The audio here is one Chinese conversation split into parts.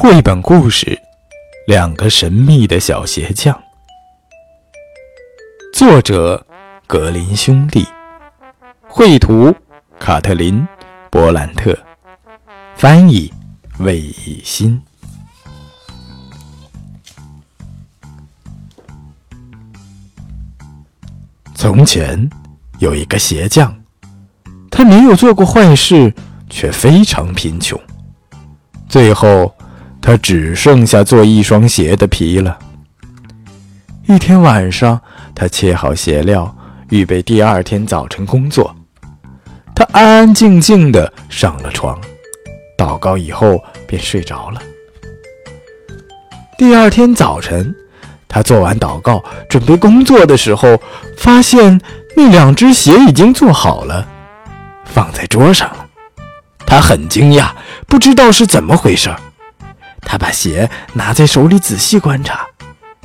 绘本故事《两个神秘的小鞋匠》，作者格林兄弟，绘图卡特琳·波兰特，翻译魏以新。从前有一个鞋匠，他没有做过坏事，却非常贫穷。最后，他只剩下做一双鞋的皮了。一天晚上，他切好鞋料，预备第二天早晨工作。他安安静静地上了床，祷告以后便睡着了。第二天早晨，他做完祷告，准备工作的时候，发现那两只鞋已经做好了，放在桌上了。他很惊讶，不知道是怎么回事。他把鞋拿在手里仔细观察，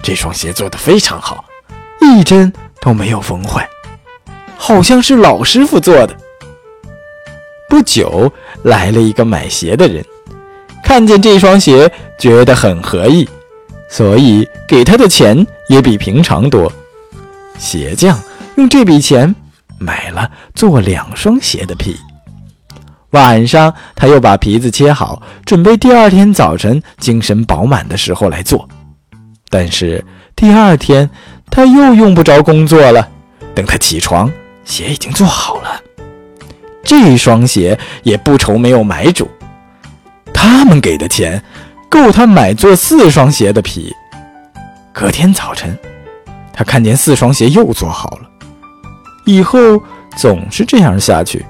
这双鞋做得非常好，一针都没有缝坏，好像是老师傅做的。不久，来了一个买鞋的人，看见这双鞋觉得很合意，所以给他的钱也比平常多。鞋匠用这笔钱买了做两双鞋的皮。晚上，他又把皮子切好，准备第二天早晨精神饱满的时候来做。但是第二天他又用不着工作了。等他起床，鞋已经做好了。这双鞋也不愁没有买主。他们给的钱够他买做四双鞋的皮。隔天早晨，他看见四双鞋又做好了。以后总是这样下去。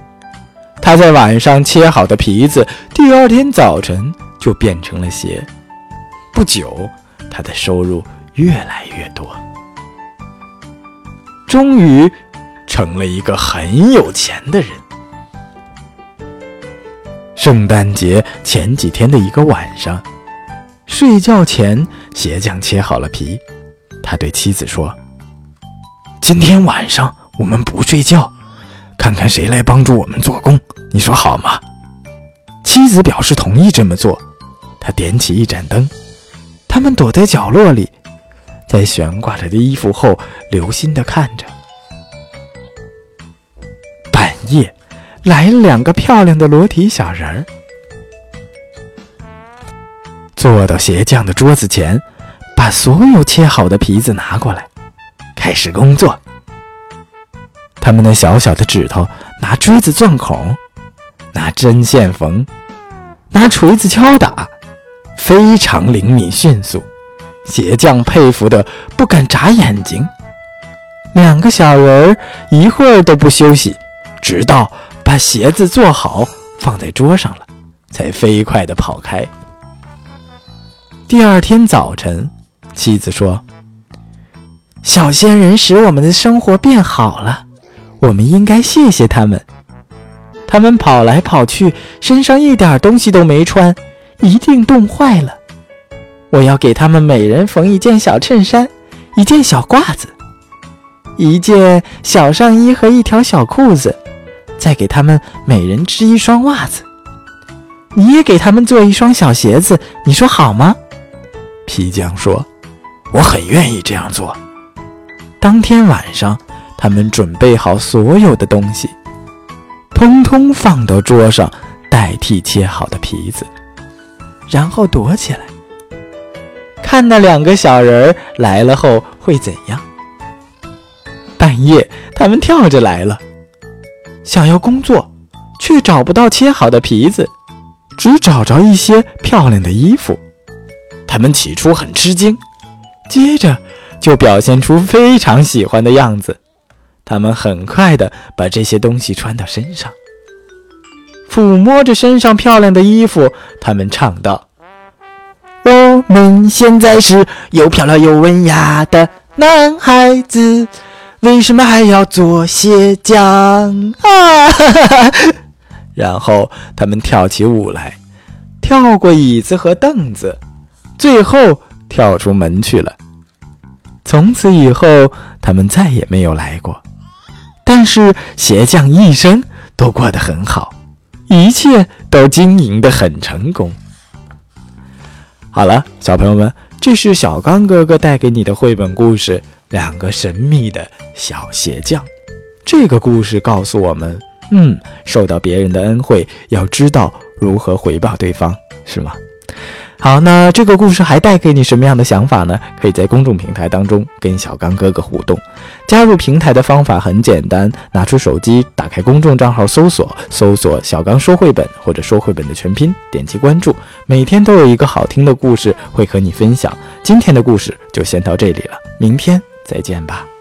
他在晚上切好的皮子，第二天早晨就变成了鞋。不久，他的收入越来越多，终于成了一个很有钱的人。圣诞节前几天的一个晚上，睡觉前，鞋匠切好了皮。他对妻子说：“今天晚上我们不睡觉。”看看谁来帮助我们做工，你说好吗？妻子表示同意这么做。他点起一盏灯，他们躲在角落里，在悬挂着的衣服后留心地看着。半夜，来了两个漂亮的裸体小人儿，坐到鞋匠的桌子前，把所有切好的皮子拿过来，开始工作。他们那小小的指头拿锥子钻孔，拿针线缝，拿锤子敲打，非常灵敏迅速。鞋匠佩服的不敢眨眼睛。两个小人儿一会儿都不休息，直到把鞋子做好放在桌上了，才飞快地跑开。第二天早晨，妻子说：“小仙人使我们的生活变好了。”我们应该谢谢他们。他们跑来跑去，身上一点东西都没穿，一定冻坏了。我要给他们每人缝一件小衬衫，一件小褂子，一件小上衣和一条小裤子，再给他们每人织一双袜子。你也给他们做一双小鞋子，你说好吗？皮匠说：“我很愿意这样做。”当天晚上。他们准备好所有的东西，通通放到桌上，代替切好的皮子，然后躲起来，看那两个小人来了后会怎样。半夜，他们跳着来了，想要工作，却找不到切好的皮子，只找着一些漂亮的衣服。他们起初很吃惊，接着就表现出非常喜欢的样子。他们很快地把这些东西穿到身上，抚摸着身上漂亮的衣服，他们唱道：“我们现在是又漂亮又文雅的男孩子，为什么还要做鞋匠啊？” 然后他们跳起舞来，跳过椅子和凳子，最后跳出门去了。从此以后，他们再也没有来过。但是鞋匠一生都过得很好，一切都经营得很成功。好了，小朋友们，这是小刚哥哥带给你的绘本故事《两个神秘的小鞋匠》。这个故事告诉我们，嗯，受到别人的恩惠，要知道如何回报对方，是吗？好，那这个故事还带给你什么样的想法呢？可以在公众平台当中跟小刚哥哥互动。加入平台的方法很简单，拿出手机，打开公众账号，搜索搜索“小刚说绘本”或者“说绘本”的全拼，点击关注。每天都有一个好听的故事会和你分享。今天的故事就先到这里了，明天再见吧。